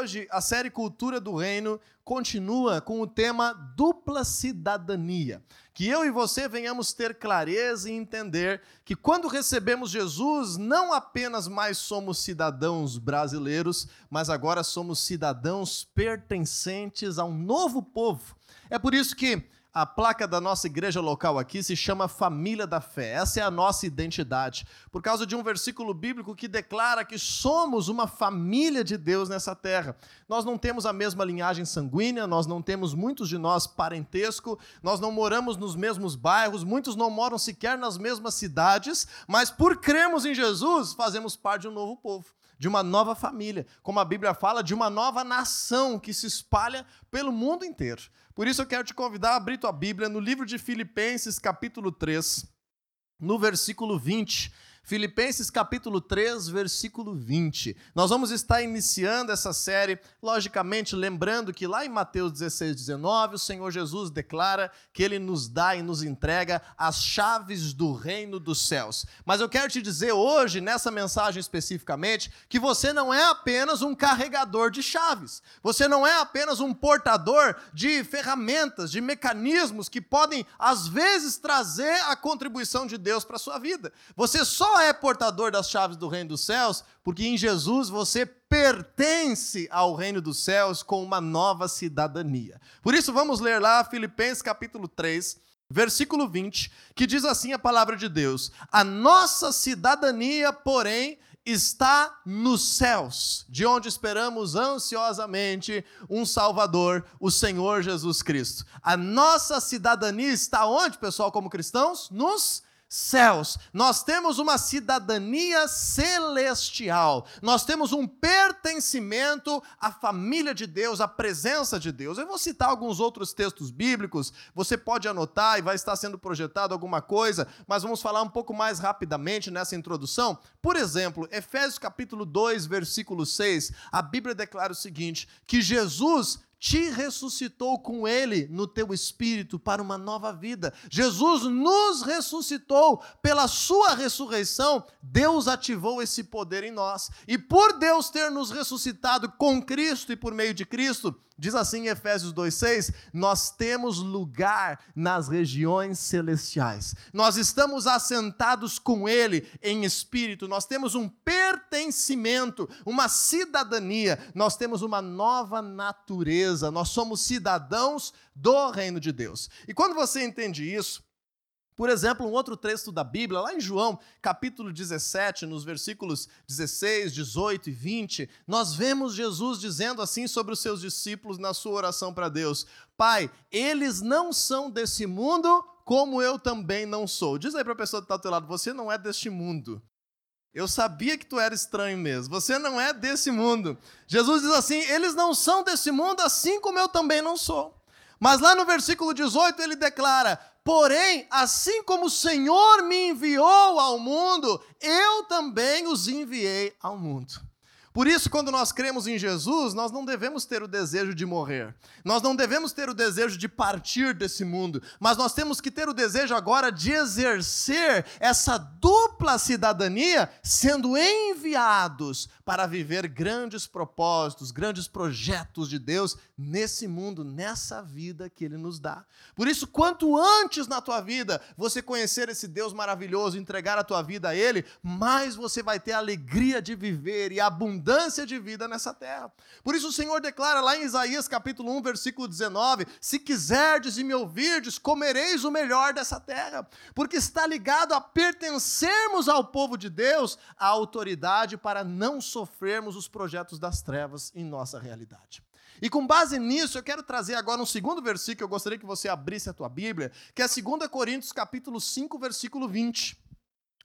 hoje a série Cultura do Reino continua com o tema dupla cidadania. Que eu e você venhamos ter clareza e entender que quando recebemos Jesus, não apenas mais somos cidadãos brasileiros, mas agora somos cidadãos pertencentes a um novo povo. É por isso que a placa da nossa igreja local aqui se chama Família da Fé. Essa é a nossa identidade. Por causa de um versículo bíblico que declara que somos uma família de Deus nessa terra. Nós não temos a mesma linhagem sanguínea, nós não temos muitos de nós parentesco, nós não moramos nos mesmos bairros, muitos não moram sequer nas mesmas cidades, mas por crermos em Jesus, fazemos parte de um novo povo de uma nova família, como a Bíblia fala, de uma nova nação que se espalha pelo mundo inteiro. Por isso eu quero te convidar a abrir tua Bíblia no livro de Filipenses, capítulo 3, no versículo 20. Filipenses capítulo 3, versículo 20. Nós vamos estar iniciando essa série, logicamente lembrando que lá em Mateus 16, 19, o Senhor Jesus declara que ele nos dá e nos entrega as chaves do reino dos céus. Mas eu quero te dizer hoje, nessa mensagem especificamente, que você não é apenas um carregador de chaves. Você não é apenas um portador de ferramentas, de mecanismos que podem às vezes trazer a contribuição de Deus para sua vida. Você só só é portador das chaves do reino dos céus porque em Jesus você pertence ao reino dos céus com uma nova cidadania. Por isso, vamos ler lá Filipenses capítulo 3, versículo 20, que diz assim a palavra de Deus: A nossa cidadania, porém, está nos céus, de onde esperamos ansiosamente um Salvador, o Senhor Jesus Cristo. A nossa cidadania está onde, pessoal, como cristãos? Nos céus céus. Nós temos uma cidadania celestial. Nós temos um pertencimento à família de Deus, à presença de Deus. Eu vou citar alguns outros textos bíblicos, você pode anotar e vai estar sendo projetado alguma coisa, mas vamos falar um pouco mais rapidamente nessa introdução. Por exemplo, Efésios capítulo 2, versículo 6, a Bíblia declara o seguinte: que Jesus te ressuscitou com ele no teu espírito para uma nova vida. Jesus nos ressuscitou pela sua ressurreição. Deus ativou esse poder em nós. E por Deus ter nos ressuscitado com Cristo e por meio de Cristo, Diz assim em Efésios 2,6: Nós temos lugar nas regiões celestiais, nós estamos assentados com Ele em espírito, nós temos um pertencimento, uma cidadania, nós temos uma nova natureza, nós somos cidadãos do reino de Deus. E quando você entende isso, por exemplo, um outro texto da Bíblia, lá em João, capítulo 17, nos versículos 16, 18 e 20, nós vemos Jesus dizendo assim sobre os seus discípulos na sua oração para Deus: Pai, eles não são desse mundo, como eu também não sou. Diz aí para a pessoa que está ao teu lado: Você não é deste mundo. Eu sabia que tu era estranho mesmo. Você não é desse mundo. Jesus diz assim: Eles não são desse mundo, assim como eu também não sou. Mas lá no versículo 18 ele declara: Porém, assim como o Senhor me enviou ao mundo, eu também os enviei ao mundo. Por isso, quando nós cremos em Jesus, nós não devemos ter o desejo de morrer, nós não devemos ter o desejo de partir desse mundo, mas nós temos que ter o desejo agora de exercer essa dupla cidadania, sendo enviados para viver grandes propósitos, grandes projetos de Deus nesse mundo, nessa vida que Ele nos dá. Por isso, quanto antes na tua vida você conhecer esse Deus maravilhoso, entregar a tua vida a Ele, mais você vai ter a alegria de viver e abundância abundância de vida nessa terra. Por isso o Senhor declara lá em Isaías capítulo 1, versículo 19: Se quiserdes e me ouvirdes, comereis o melhor dessa terra, porque está ligado a pertencermos ao povo de Deus, a autoridade para não sofrermos os projetos das trevas em nossa realidade. E com base nisso, eu quero trazer agora um segundo versículo eu gostaria que você abrisse a tua Bíblia, que é 2 Coríntios capítulo 5, versículo 20.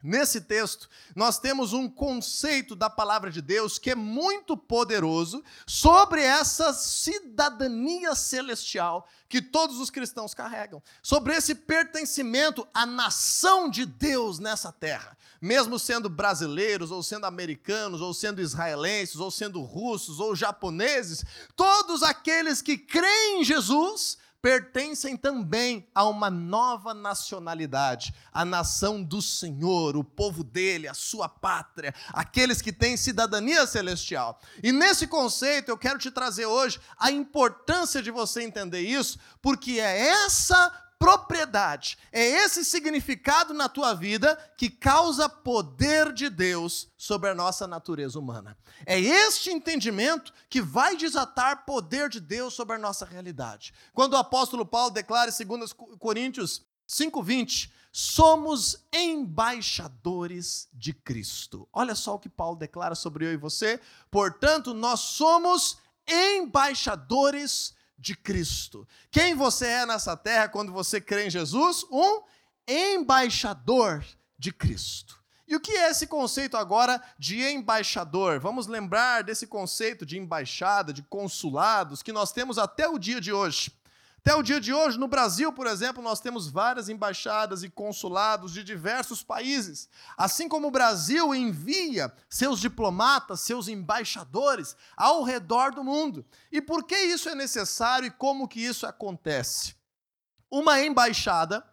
Nesse texto, nós temos um conceito da palavra de Deus que é muito poderoso sobre essa cidadania celestial que todos os cristãos carregam, sobre esse pertencimento à nação de Deus nessa terra, mesmo sendo brasileiros, ou sendo americanos, ou sendo israelenses, ou sendo russos, ou japoneses, todos aqueles que creem em Jesus pertencem também a uma nova nacionalidade, a nação do Senhor, o povo dele, a sua pátria, aqueles que têm cidadania celestial. E nesse conceito eu quero te trazer hoje a importância de você entender isso, porque é essa propriedade, é esse significado na tua vida que causa poder de Deus sobre a nossa natureza humana. É este entendimento que vai desatar poder de Deus sobre a nossa realidade. Quando o apóstolo Paulo declara em 2 Coríntios 5:20, somos embaixadores de Cristo. Olha só o que Paulo declara sobre eu e você. Portanto, nós somos embaixadores de Cristo. Quem você é nessa terra quando você crê em Jesus? Um embaixador de Cristo. E o que é esse conceito agora de embaixador? Vamos lembrar desse conceito de embaixada, de consulados que nós temos até o dia de hoje. Até o dia de hoje, no Brasil, por exemplo, nós temos várias embaixadas e consulados de diversos países. Assim como o Brasil envia seus diplomatas, seus embaixadores ao redor do mundo. E por que isso é necessário e como que isso acontece? Uma embaixada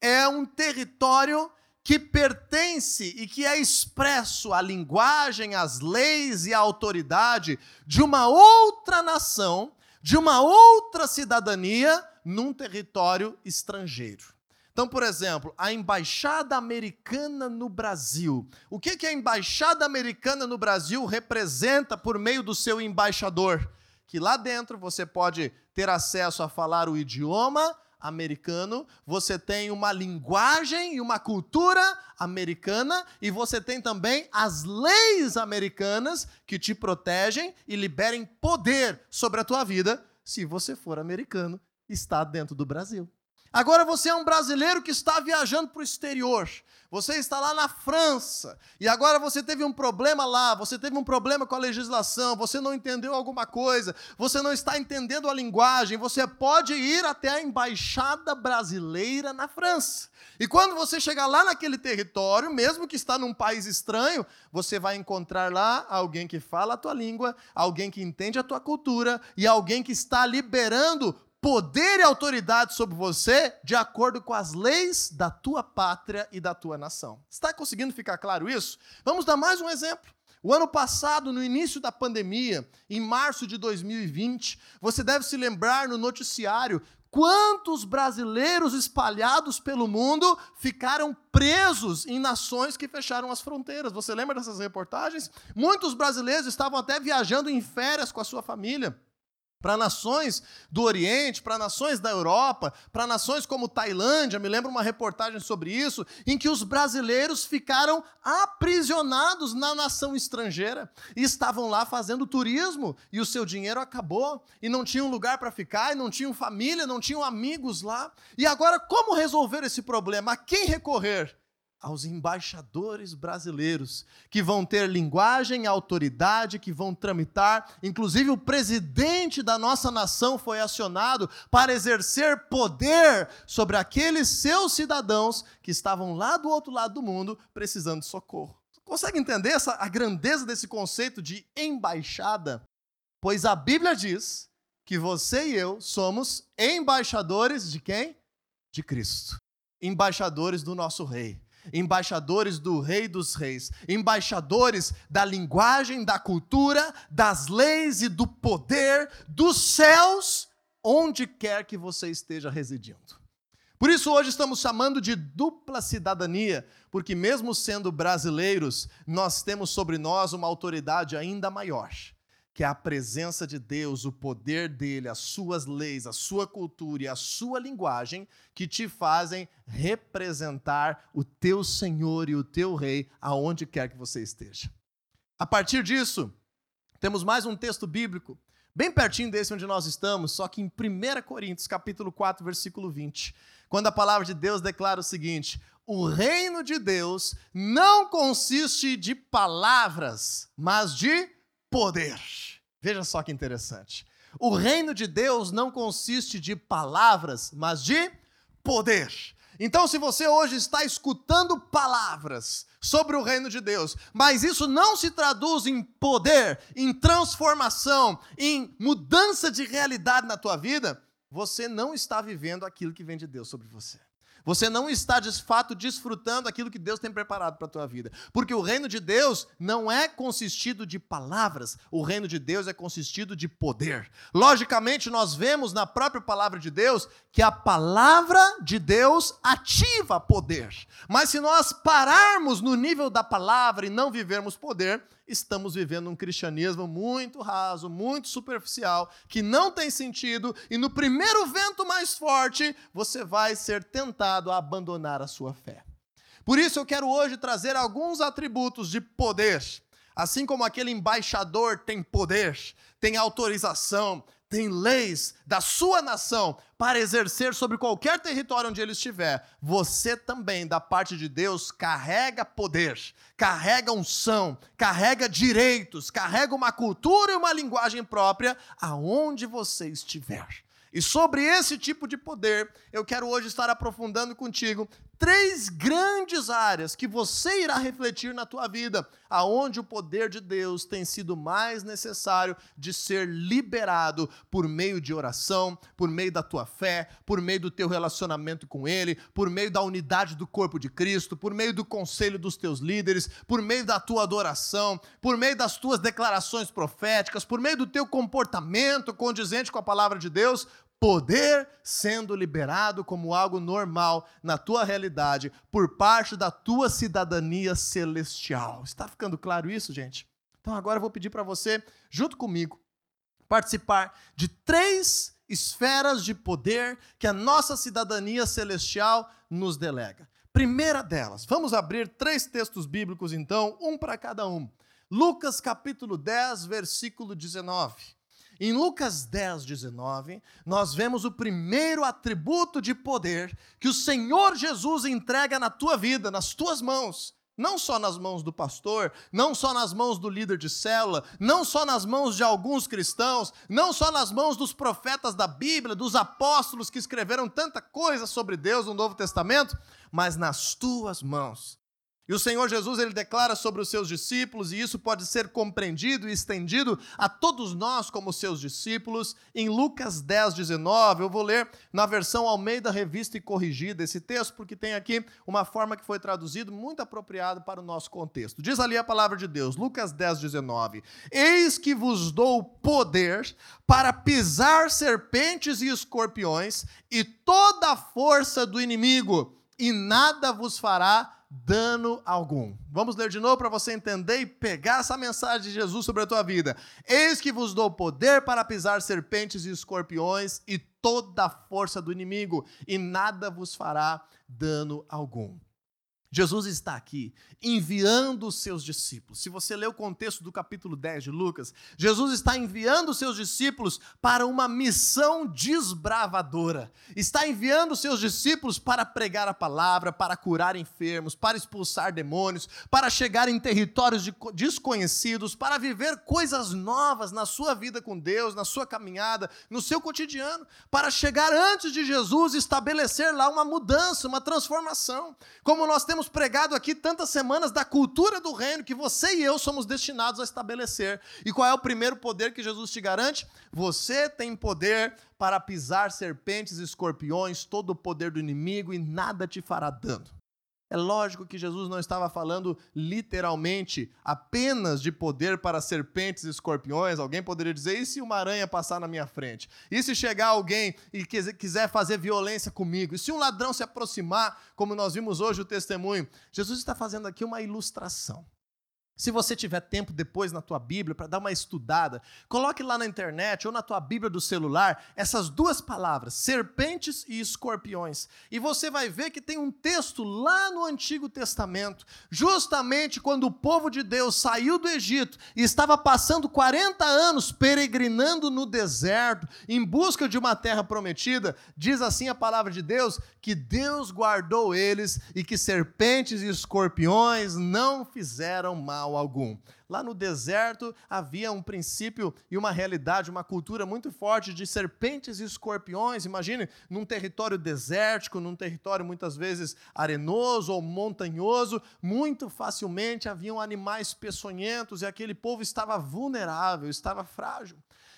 é um território que pertence e que é expresso à linguagem, às leis e à autoridade de uma outra nação de uma outra cidadania num território estrangeiro. Então, por exemplo, a embaixada americana no Brasil. O que, que a embaixada americana no Brasil representa por meio do seu embaixador? Que lá dentro você pode ter acesso a falar o idioma americano, você tem uma linguagem e uma cultura americana e você tem também as leis americanas que te protegem e liberem poder sobre a tua vida se você for americano está dentro do Brasil. Agora você é um brasileiro que está viajando para o exterior. Você está lá na França e agora você teve um problema lá, você teve um problema com a legislação, você não entendeu alguma coisa, você não está entendendo a linguagem, você pode ir até a embaixada brasileira na França. E quando você chegar lá naquele território, mesmo que está num país estranho, você vai encontrar lá alguém que fala a tua língua, alguém que entende a tua cultura e alguém que está liberando poder e autoridade sobre você de acordo com as leis da tua pátria e da tua nação. Está conseguindo ficar claro isso? Vamos dar mais um exemplo. O ano passado, no início da pandemia, em março de 2020, você deve se lembrar no noticiário quantos brasileiros espalhados pelo mundo ficaram presos em nações que fecharam as fronteiras. Você lembra dessas reportagens? Muitos brasileiros estavam até viajando em férias com a sua família para nações do Oriente, para nações da Europa, para nações como Tailândia, me lembro uma reportagem sobre isso, em que os brasileiros ficaram aprisionados na nação estrangeira e estavam lá fazendo turismo e o seu dinheiro acabou e não tinham lugar para ficar, e não tinham família, não tinham amigos lá. E agora como resolver esse problema? A quem recorrer? Aos embaixadores brasileiros, que vão ter linguagem, autoridade, que vão tramitar. Inclusive, o presidente da nossa nação foi acionado para exercer poder sobre aqueles seus cidadãos que estavam lá do outro lado do mundo precisando de socorro. Consegue entender essa, a grandeza desse conceito de embaixada? Pois a Bíblia diz que você e eu somos embaixadores de quem? De Cristo. Embaixadores do nosso Rei embaixadores do Rei dos Reis, embaixadores da linguagem, da cultura, das leis e do poder dos céus, onde quer que você esteja residindo. Por isso, hoje estamos chamando de dupla cidadania, porque, mesmo sendo brasileiros, nós temos sobre nós uma autoridade ainda maior que a presença de Deus, o poder dele, as suas leis, a sua cultura e a sua linguagem que te fazem representar o teu Senhor e o teu Rei aonde quer que você esteja. A partir disso, temos mais um texto bíblico, bem pertinho desse onde nós estamos, só que em 1 Coríntios, capítulo 4, versículo 20, quando a palavra de Deus declara o seguinte: o reino de Deus não consiste de palavras, mas de poder. Veja só que interessante. O reino de Deus não consiste de palavras, mas de poder. Então, se você hoje está escutando palavras sobre o reino de Deus, mas isso não se traduz em poder, em transformação, em mudança de realidade na tua vida, você não está vivendo aquilo que vem de Deus sobre você. Você não está de fato desfrutando aquilo que Deus tem preparado para a tua vida. Porque o reino de Deus não é consistido de palavras, o reino de Deus é consistido de poder. Logicamente, nós vemos na própria palavra de Deus que a palavra de Deus ativa poder. Mas se nós pararmos no nível da palavra e não vivermos poder, estamos vivendo um cristianismo muito raso, muito superficial, que não tem sentido, e no primeiro vento mais forte, você vai ser tentado a abandonar a sua fé. Por isso eu quero hoje trazer alguns atributos de poder. Assim como aquele embaixador tem poder, tem autorização, tem leis da sua nação para exercer sobre qualquer território onde ele estiver, você também, da parte de Deus, carrega poder, carrega unção, carrega direitos, carrega uma cultura e uma linguagem própria aonde você estiver. E sobre esse tipo de poder, eu quero hoje estar aprofundando contigo três grandes áreas que você irá refletir na tua vida, aonde o poder de Deus tem sido mais necessário de ser liberado por meio de oração, por meio da tua fé, por meio do teu relacionamento com ele, por meio da unidade do corpo de Cristo, por meio do conselho dos teus líderes, por meio da tua adoração, por meio das tuas declarações proféticas, por meio do teu comportamento condizente com a palavra de Deus, poder sendo liberado como algo normal na tua realidade por parte da tua cidadania celestial. Está ficando claro isso, gente? Então agora eu vou pedir para você, junto comigo, participar de três esferas de poder que a nossa cidadania celestial nos delega. Primeira delas, vamos abrir três textos bíblicos então, um para cada um. Lucas capítulo 10, versículo 19. Em Lucas 10, 19, nós vemos o primeiro atributo de poder que o Senhor Jesus entrega na tua vida, nas tuas mãos. Não só nas mãos do pastor, não só nas mãos do líder de célula, não só nas mãos de alguns cristãos, não só nas mãos dos profetas da Bíblia, dos apóstolos que escreveram tanta coisa sobre Deus no Novo Testamento, mas nas tuas mãos. E o Senhor Jesus ele declara sobre os seus discípulos, e isso pode ser compreendido e estendido a todos nós como seus discípulos, em Lucas 10, 19. Eu vou ler na versão Almeida Revista e Corrigida esse texto, porque tem aqui uma forma que foi traduzido muito apropriado para o nosso contexto. Diz ali a palavra de Deus, Lucas 10, 19: Eis que vos dou poder para pisar serpentes e escorpiões e toda a força do inimigo, e nada vos fará dano algum. Vamos ler de novo para você entender e pegar essa mensagem de Jesus sobre a tua vida. Eis que vos dou poder para pisar serpentes e escorpiões e toda a força do inimigo, e nada vos fará dano algum. Jesus está aqui enviando os seus discípulos. Se você ler o contexto do capítulo 10 de Lucas, Jesus está enviando os seus discípulos para uma missão desbravadora. Está enviando os seus discípulos para pregar a palavra, para curar enfermos, para expulsar demônios, para chegar em territórios desconhecidos, para viver coisas novas na sua vida com Deus, na sua caminhada, no seu cotidiano, para chegar antes de Jesus e estabelecer lá uma mudança, uma transformação. Como nós temos temos pregado aqui tantas semanas da cultura do reino que você e eu somos destinados a estabelecer. E qual é o primeiro poder que Jesus te garante? Você tem poder para pisar serpentes e escorpiões, todo o poder do inimigo e nada te fará dano. É lógico que Jesus não estava falando literalmente apenas de poder para serpentes e escorpiões. Alguém poderia dizer: e se uma aranha passar na minha frente? E se chegar alguém e quiser fazer violência comigo? E se um ladrão se aproximar, como nós vimos hoje o testemunho? Jesus está fazendo aqui uma ilustração. Se você tiver tempo depois na tua Bíblia para dar uma estudada, coloque lá na internet ou na tua Bíblia do celular essas duas palavras, serpentes e escorpiões. E você vai ver que tem um texto lá no Antigo Testamento, justamente quando o povo de Deus saiu do Egito e estava passando 40 anos peregrinando no deserto em busca de uma terra prometida, diz assim a palavra de Deus que Deus guardou eles e que serpentes e escorpiões não fizeram mal mal algum. Lá no deserto havia um princípio e uma realidade, uma cultura muito forte de serpentes e escorpiões. Imagine, num território desértico, num território muitas vezes arenoso ou montanhoso, muito facilmente haviam animais peçonhentos e aquele povo estava vulnerável, estava frágil.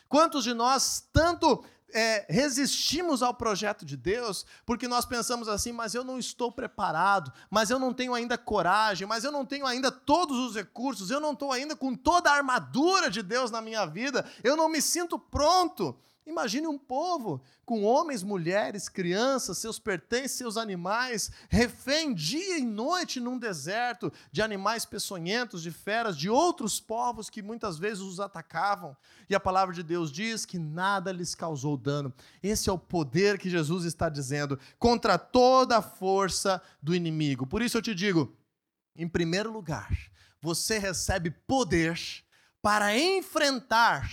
Quantos de nós tanto é, resistimos ao projeto de Deus porque nós pensamos assim, mas eu não estou preparado, mas eu não tenho ainda coragem, mas eu não tenho ainda todos os recursos, eu não estou ainda com toda a armadura de Deus na minha vida, eu não me sinto pronto. Imagine um povo com homens, mulheres, crianças, seus pertences, seus animais, refém dia e noite num deserto de animais peçonhentos, de feras, de outros povos que muitas vezes os atacavam. E a palavra de Deus diz que nada lhes causou dano. Esse é o poder que Jesus está dizendo contra toda a força do inimigo. Por isso eu te digo, em primeiro lugar, você recebe poder para enfrentar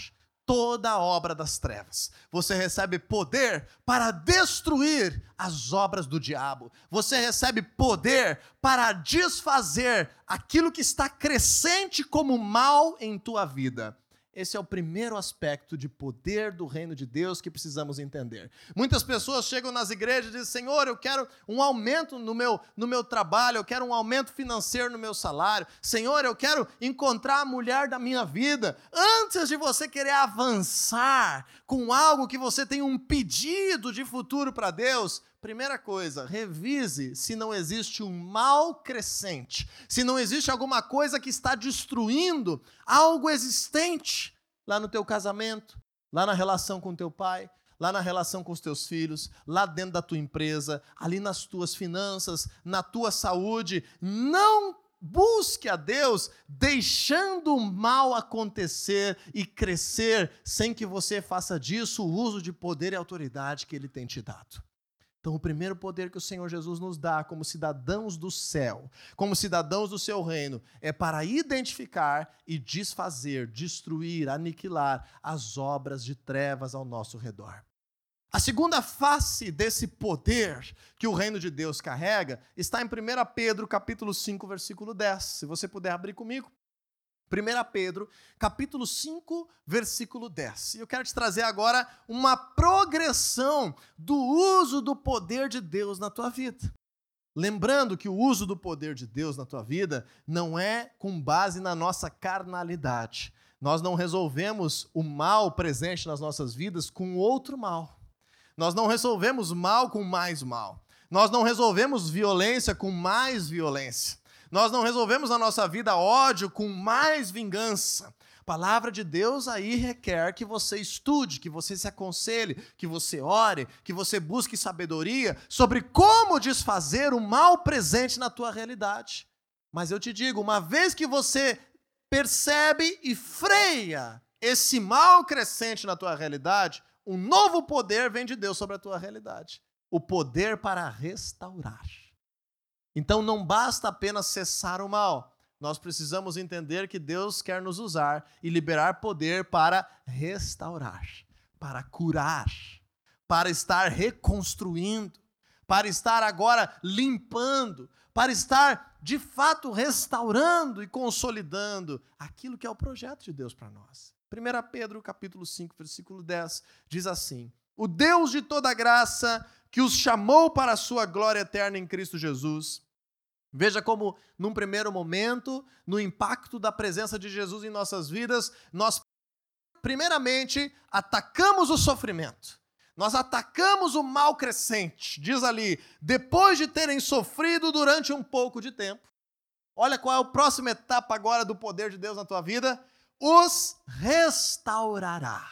toda a obra das trevas. Você recebe poder para destruir as obras do diabo. Você recebe poder para desfazer aquilo que está crescente como mal em tua vida. Esse é o primeiro aspecto de poder do reino de Deus que precisamos entender. Muitas pessoas chegam nas igrejas e dizem: Senhor, eu quero um aumento no meu, no meu trabalho, eu quero um aumento financeiro no meu salário. Senhor, eu quero encontrar a mulher da minha vida. Antes de você querer avançar com algo que você tem um pedido de futuro para Deus, Primeira coisa, revise se não existe um mal crescente, se não existe alguma coisa que está destruindo algo existente lá no teu casamento, lá na relação com teu pai, lá na relação com os teus filhos, lá dentro da tua empresa, ali nas tuas finanças, na tua saúde. Não busque a Deus deixando o mal acontecer e crescer sem que você faça disso o uso de poder e autoridade que ele tem te dado. Então, o primeiro poder que o Senhor Jesus nos dá como cidadãos do céu, como cidadãos do seu reino, é para identificar e desfazer, destruir, aniquilar as obras de trevas ao nosso redor. A segunda face desse poder que o reino de Deus carrega está em 1 Pedro, capítulo 5, versículo 10. Se você puder abrir comigo. 1 Pedro, capítulo 5, versículo 10. E eu quero te trazer agora uma progressão do uso do poder de Deus na tua vida. Lembrando que o uso do poder de Deus na tua vida não é com base na nossa carnalidade. Nós não resolvemos o mal presente nas nossas vidas com outro mal. Nós não resolvemos mal com mais mal. Nós não resolvemos violência com mais violência. Nós não resolvemos na nossa vida ódio com mais vingança. A palavra de Deus aí requer que você estude, que você se aconselhe, que você ore, que você busque sabedoria sobre como desfazer o mal presente na tua realidade. Mas eu te digo, uma vez que você percebe e freia esse mal crescente na tua realidade, um novo poder vem de Deus sobre a tua realidade. O poder para restaurar. Então não basta apenas cessar o mal. Nós precisamos entender que Deus quer nos usar e liberar poder para restaurar, para curar, para estar reconstruindo, para estar agora limpando, para estar de fato restaurando e consolidando aquilo que é o projeto de Deus para nós. 1 Pedro capítulo 5, versículo 10 diz assim: O Deus de toda graça, que os chamou para a sua glória eterna em Cristo Jesus, Veja como, num primeiro momento, no impacto da presença de Jesus em nossas vidas, nós, primeiramente, atacamos o sofrimento. Nós atacamos o mal crescente. Diz ali, depois de terem sofrido durante um pouco de tempo. Olha qual é a próxima etapa agora do poder de Deus na tua vida: os restaurará.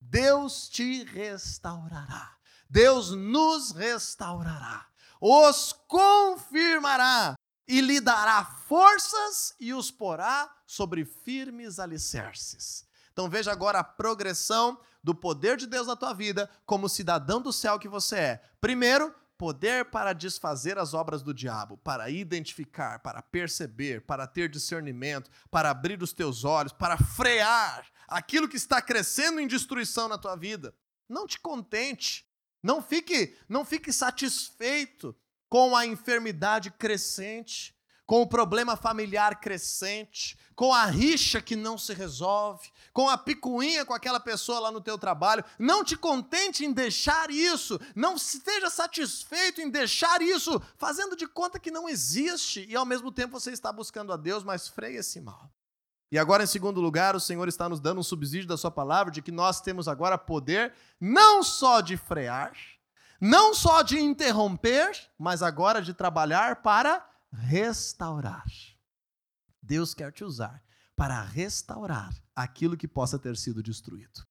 Deus te restaurará. Deus nos restaurará os confirmará e lhe dará forças e os porá sobre firmes alicerces. Então veja agora a progressão do poder de Deus na tua vida como cidadão do céu que você é. Primeiro, poder para desfazer as obras do diabo, para identificar, para perceber, para ter discernimento, para abrir os teus olhos, para frear aquilo que está crescendo em destruição na tua vida. Não te contente não fique, não fique satisfeito com a enfermidade crescente, com o problema familiar crescente, com a rixa que não se resolve, com a picuinha com aquela pessoa lá no teu trabalho. Não te contente em deixar isso, não esteja satisfeito em deixar isso, fazendo de conta que não existe e ao mesmo tempo você está buscando a Deus, mas freia esse mal. E agora, em segundo lugar, o Senhor está nos dando um subsídio da Sua palavra de que nós temos agora poder não só de frear, não só de interromper, mas agora de trabalhar para restaurar. Deus quer te usar para restaurar aquilo que possa ter sido destruído.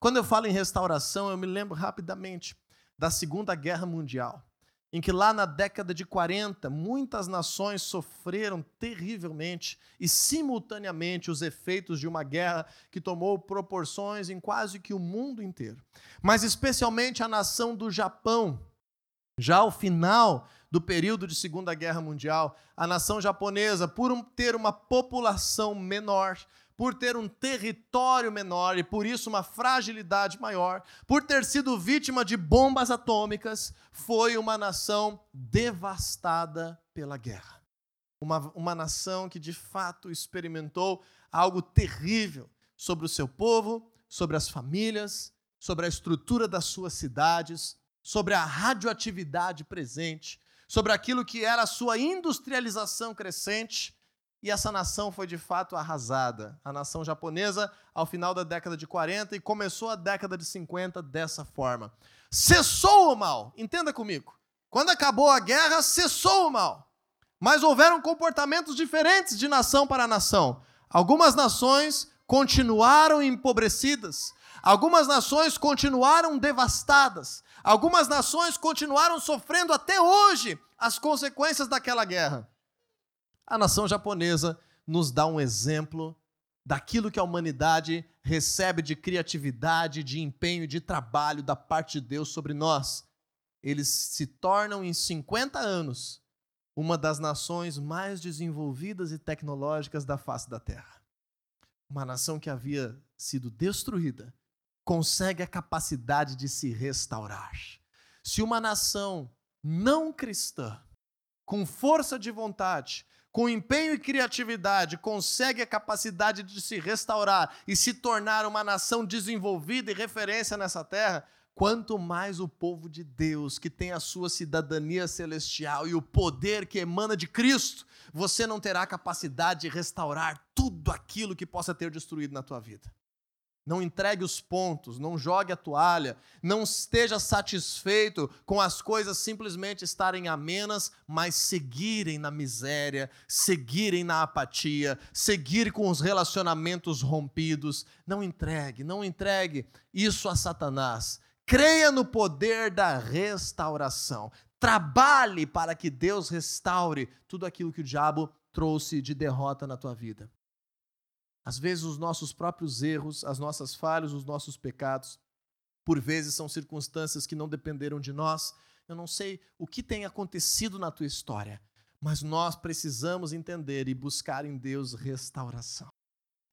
Quando eu falo em restauração, eu me lembro rapidamente da Segunda Guerra Mundial em que lá na década de 40 muitas nações sofreram terrivelmente e simultaneamente os efeitos de uma guerra que tomou proporções em quase que o mundo inteiro. Mas especialmente a nação do Japão, já ao final do período de Segunda Guerra Mundial, a nação japonesa, por ter uma população menor, por ter um território menor e por isso uma fragilidade maior, por ter sido vítima de bombas atômicas, foi uma nação devastada pela guerra. Uma, uma nação que de fato experimentou algo terrível sobre o seu povo, sobre as famílias, sobre a estrutura das suas cidades, sobre a radioatividade presente, sobre aquilo que era a sua industrialização crescente e essa nação foi de fato arrasada. A nação japonesa, ao final da década de 40 e começou a década de 50 dessa forma. Cessou o mal, entenda comigo. Quando acabou a guerra, cessou o mal. Mas houveram comportamentos diferentes de nação para nação. Algumas nações continuaram empobrecidas, algumas nações continuaram devastadas, algumas nações continuaram sofrendo até hoje as consequências daquela guerra a nação japonesa nos dá um exemplo daquilo que a humanidade recebe de criatividade, de empenho, de trabalho da parte de Deus sobre nós. Eles se tornam em 50 anos uma das nações mais desenvolvidas e tecnológicas da face da Terra. Uma nação que havia sido destruída consegue a capacidade de se restaurar. Se uma nação não cristã, com força de vontade, com empenho e criatividade, consegue a capacidade de se restaurar e se tornar uma nação desenvolvida e referência nessa terra, quanto mais o povo de Deus, que tem a sua cidadania celestial e o poder que emana de Cristo, você não terá capacidade de restaurar tudo aquilo que possa ter destruído na tua vida. Não entregue os pontos, não jogue a toalha, não esteja satisfeito com as coisas simplesmente estarem amenas, mas seguirem na miséria, seguirem na apatia, seguir com os relacionamentos rompidos. Não entregue, não entregue isso a Satanás. Creia no poder da restauração. Trabalhe para que Deus restaure tudo aquilo que o diabo trouxe de derrota na tua vida. Às vezes, os nossos próprios erros, as nossas falhas, os nossos pecados, por vezes são circunstâncias que não dependeram de nós. Eu não sei o que tem acontecido na tua história, mas nós precisamos entender e buscar em Deus restauração.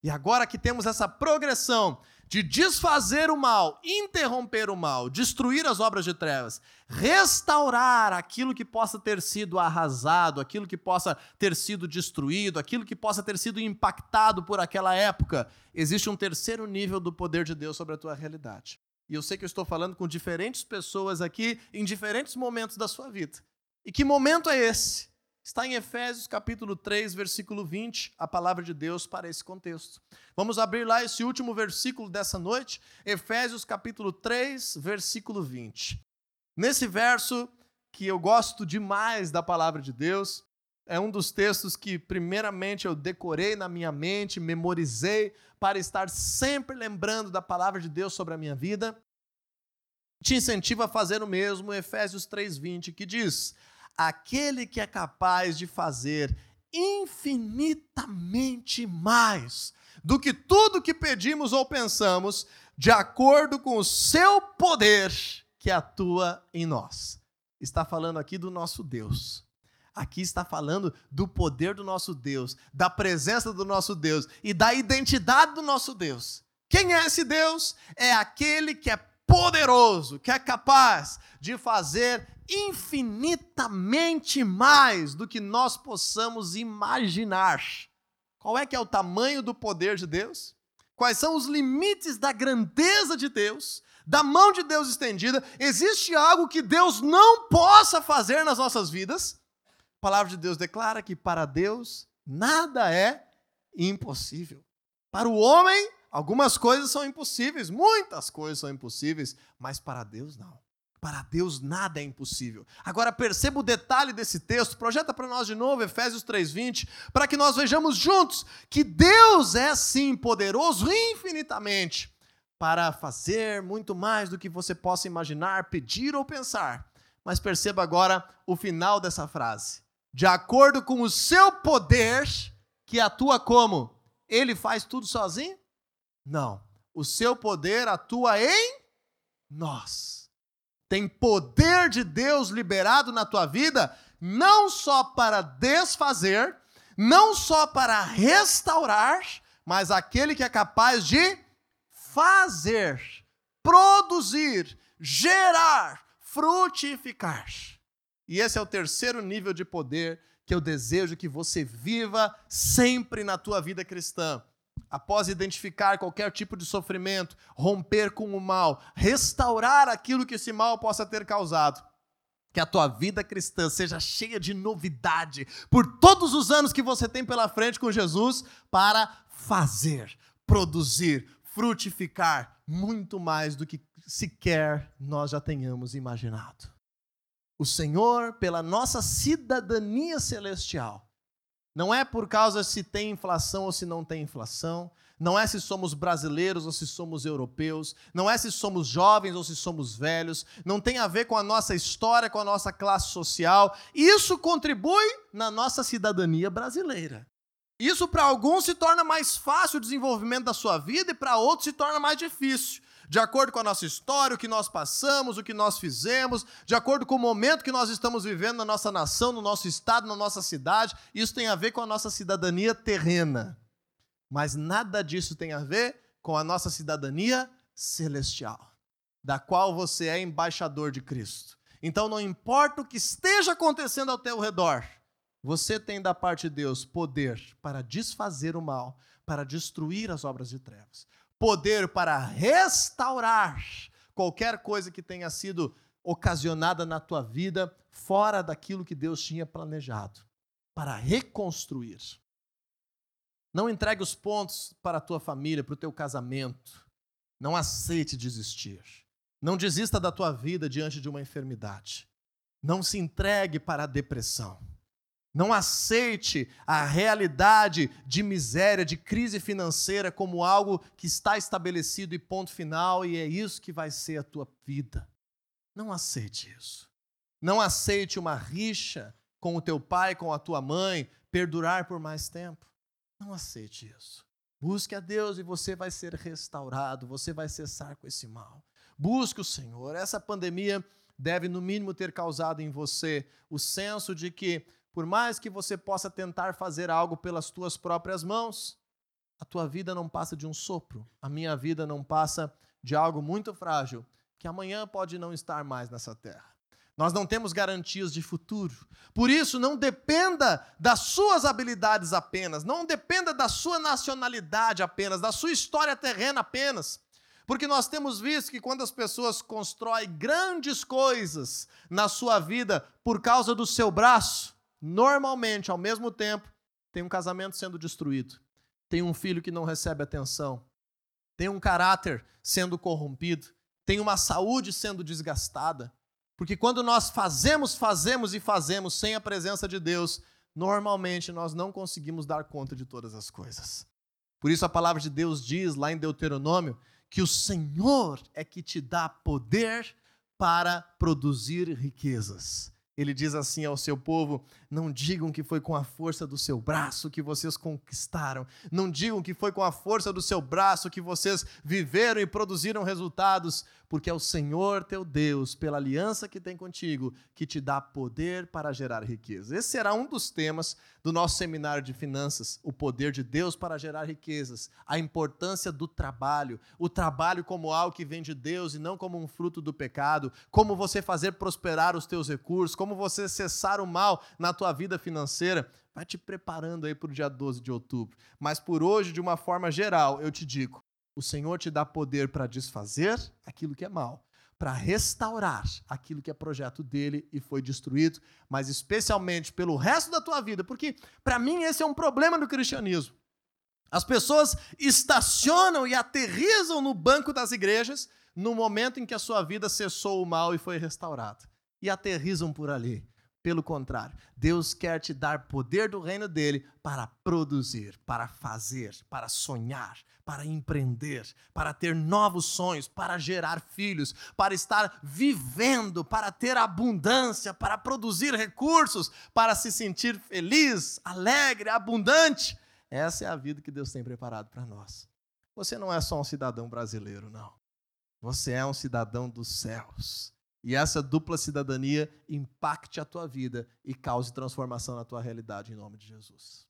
E agora que temos essa progressão de desfazer o mal, interromper o mal, destruir as obras de trevas, restaurar aquilo que possa ter sido arrasado, aquilo que possa ter sido destruído, aquilo que possa ter sido impactado por aquela época, existe um terceiro nível do poder de Deus sobre a tua realidade. E eu sei que eu estou falando com diferentes pessoas aqui em diferentes momentos da sua vida. E que momento é esse? Está em Efésios capítulo 3, versículo 20, a palavra de Deus para esse contexto. Vamos abrir lá esse último versículo dessa noite, Efésios capítulo 3, versículo 20. Nesse verso, que eu gosto demais da palavra de Deus, é um dos textos que, primeiramente, eu decorei na minha mente, memorizei, para estar sempre lembrando da palavra de Deus sobre a minha vida. Te incentivo a fazer o mesmo, Efésios 3,20, que diz: aquele que é capaz de fazer infinitamente mais do que tudo que pedimos ou pensamos, de acordo com o seu poder que atua em nós. Está falando aqui do nosso Deus. Aqui está falando do poder do nosso Deus, da presença do nosso Deus e da identidade do nosso Deus. Quem é esse Deus? É aquele que é poderoso, que é capaz de fazer infinitamente mais do que nós possamos imaginar. Qual é que é o tamanho do poder de Deus? Quais são os limites da grandeza de Deus? Da mão de Deus estendida, existe algo que Deus não possa fazer nas nossas vidas? A palavra de Deus declara que para Deus nada é impossível. Para o homem, algumas coisas são impossíveis, muitas coisas são impossíveis, mas para Deus não. Para Deus nada é impossível. Agora perceba o detalhe desse texto, projeta para nós de novo Efésios 3:20, para que nós vejamos juntos que Deus é sim poderoso infinitamente para fazer muito mais do que você possa imaginar, pedir ou pensar. Mas perceba agora o final dessa frase. De acordo com o seu poder, que atua como? Ele faz tudo sozinho? Não. O seu poder atua em nós tem poder de Deus liberado na tua vida, não só para desfazer, não só para restaurar, mas aquele que é capaz de fazer, produzir, gerar, frutificar. E esse é o terceiro nível de poder que eu desejo que você viva sempre na tua vida cristã após identificar qualquer tipo de sofrimento, romper com o mal, restaurar aquilo que esse mal possa ter causado. Que a tua vida cristã seja cheia de novidade por todos os anos que você tem pela frente com Jesus para fazer, produzir, frutificar muito mais do que sequer nós já tenhamos imaginado. O Senhor, pela nossa cidadania celestial, não é por causa se tem inflação ou se não tem inflação. Não é se somos brasileiros ou se somos europeus. Não é se somos jovens ou se somos velhos. Não tem a ver com a nossa história, com a nossa classe social. Isso contribui na nossa cidadania brasileira. Isso para alguns se torna mais fácil o desenvolvimento da sua vida e para outros se torna mais difícil de acordo com a nossa história, o que nós passamos, o que nós fizemos, de acordo com o momento que nós estamos vivendo na nossa nação, no nosso estado, na nossa cidade. Isso tem a ver com a nossa cidadania terrena. Mas nada disso tem a ver com a nossa cidadania celestial, da qual você é embaixador de Cristo. Então não importa o que esteja acontecendo ao teu redor, você tem da parte de Deus poder para desfazer o mal, para destruir as obras de trevas poder para restaurar qualquer coisa que tenha sido ocasionada na tua vida fora daquilo que Deus tinha planejado, para reconstruir. Não entregue os pontos para a tua família, para o teu casamento. Não aceite desistir. Não desista da tua vida diante de uma enfermidade. Não se entregue para a depressão. Não aceite a realidade de miséria, de crise financeira como algo que está estabelecido e ponto final e é isso que vai ser a tua vida. Não aceite isso. Não aceite uma rixa com o teu pai, com a tua mãe, perdurar por mais tempo. Não aceite isso. Busque a Deus e você vai ser restaurado, você vai cessar com esse mal. Busque o Senhor. Essa pandemia deve, no mínimo, ter causado em você o senso de que por mais que você possa tentar fazer algo pelas tuas próprias mãos, a tua vida não passa de um sopro, a minha vida não passa de algo muito frágil, que amanhã pode não estar mais nessa terra. Nós não temos garantias de futuro. Por isso, não dependa das suas habilidades apenas, não dependa da sua nacionalidade apenas, da sua história terrena apenas. Porque nós temos visto que quando as pessoas constroem grandes coisas na sua vida por causa do seu braço, normalmente, ao mesmo tempo, tem um casamento sendo destruído, tem um filho que não recebe atenção, tem um caráter sendo corrompido, tem uma saúde sendo desgastada. Porque quando nós fazemos, fazemos e fazemos sem a presença de Deus, normalmente nós não conseguimos dar conta de todas as coisas. Por isso a palavra de Deus diz lá em Deuteronômio que o Senhor é que te dá poder para produzir riquezas. Ele diz assim ao seu povo: Não digam que foi com a força do seu braço que vocês conquistaram. Não digam que foi com a força do seu braço que vocês viveram e produziram resultados, porque é o Senhor teu Deus, pela aliança que tem contigo, que te dá poder para gerar riqueza. Esse será um dos temas do nosso seminário de finanças: o poder de Deus para gerar riquezas, a importância do trabalho, o trabalho como algo que vem de Deus e não como um fruto do pecado, como você fazer prosperar os teus recursos, como você cessar o mal na tua vida financeira. Vai te preparando aí para o dia 12 de outubro. Mas por hoje, de uma forma geral, eu te digo: o Senhor te dá poder para desfazer aquilo que é mal, para restaurar aquilo que é projeto dele e foi destruído, mas especialmente pelo resto da tua vida, porque para mim esse é um problema do cristianismo. As pessoas estacionam e aterrizam no banco das igrejas no momento em que a sua vida cessou o mal e foi restaurada. E aterrizam por ali. Pelo contrário, Deus quer te dar poder do reino dele para produzir, para fazer, para sonhar, para empreender, para ter novos sonhos, para gerar filhos, para estar vivendo, para ter abundância, para produzir recursos, para se sentir feliz, alegre, abundante. Essa é a vida que Deus tem preparado para nós. Você não é só um cidadão brasileiro, não. Você é um cidadão dos céus. E essa dupla cidadania impacte a tua vida e cause transformação na tua realidade em nome de Jesus.